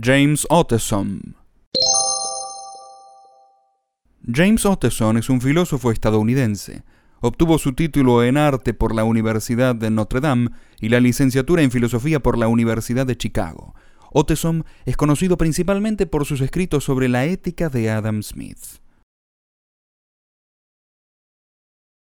James Otteson James Otteson es un filósofo estadounidense. Obtuvo su título en arte por la Universidad de Notre Dame y la licenciatura en filosofía por la Universidad de Chicago. Otteson es conocido principalmente por sus escritos sobre la ética de Adam Smith.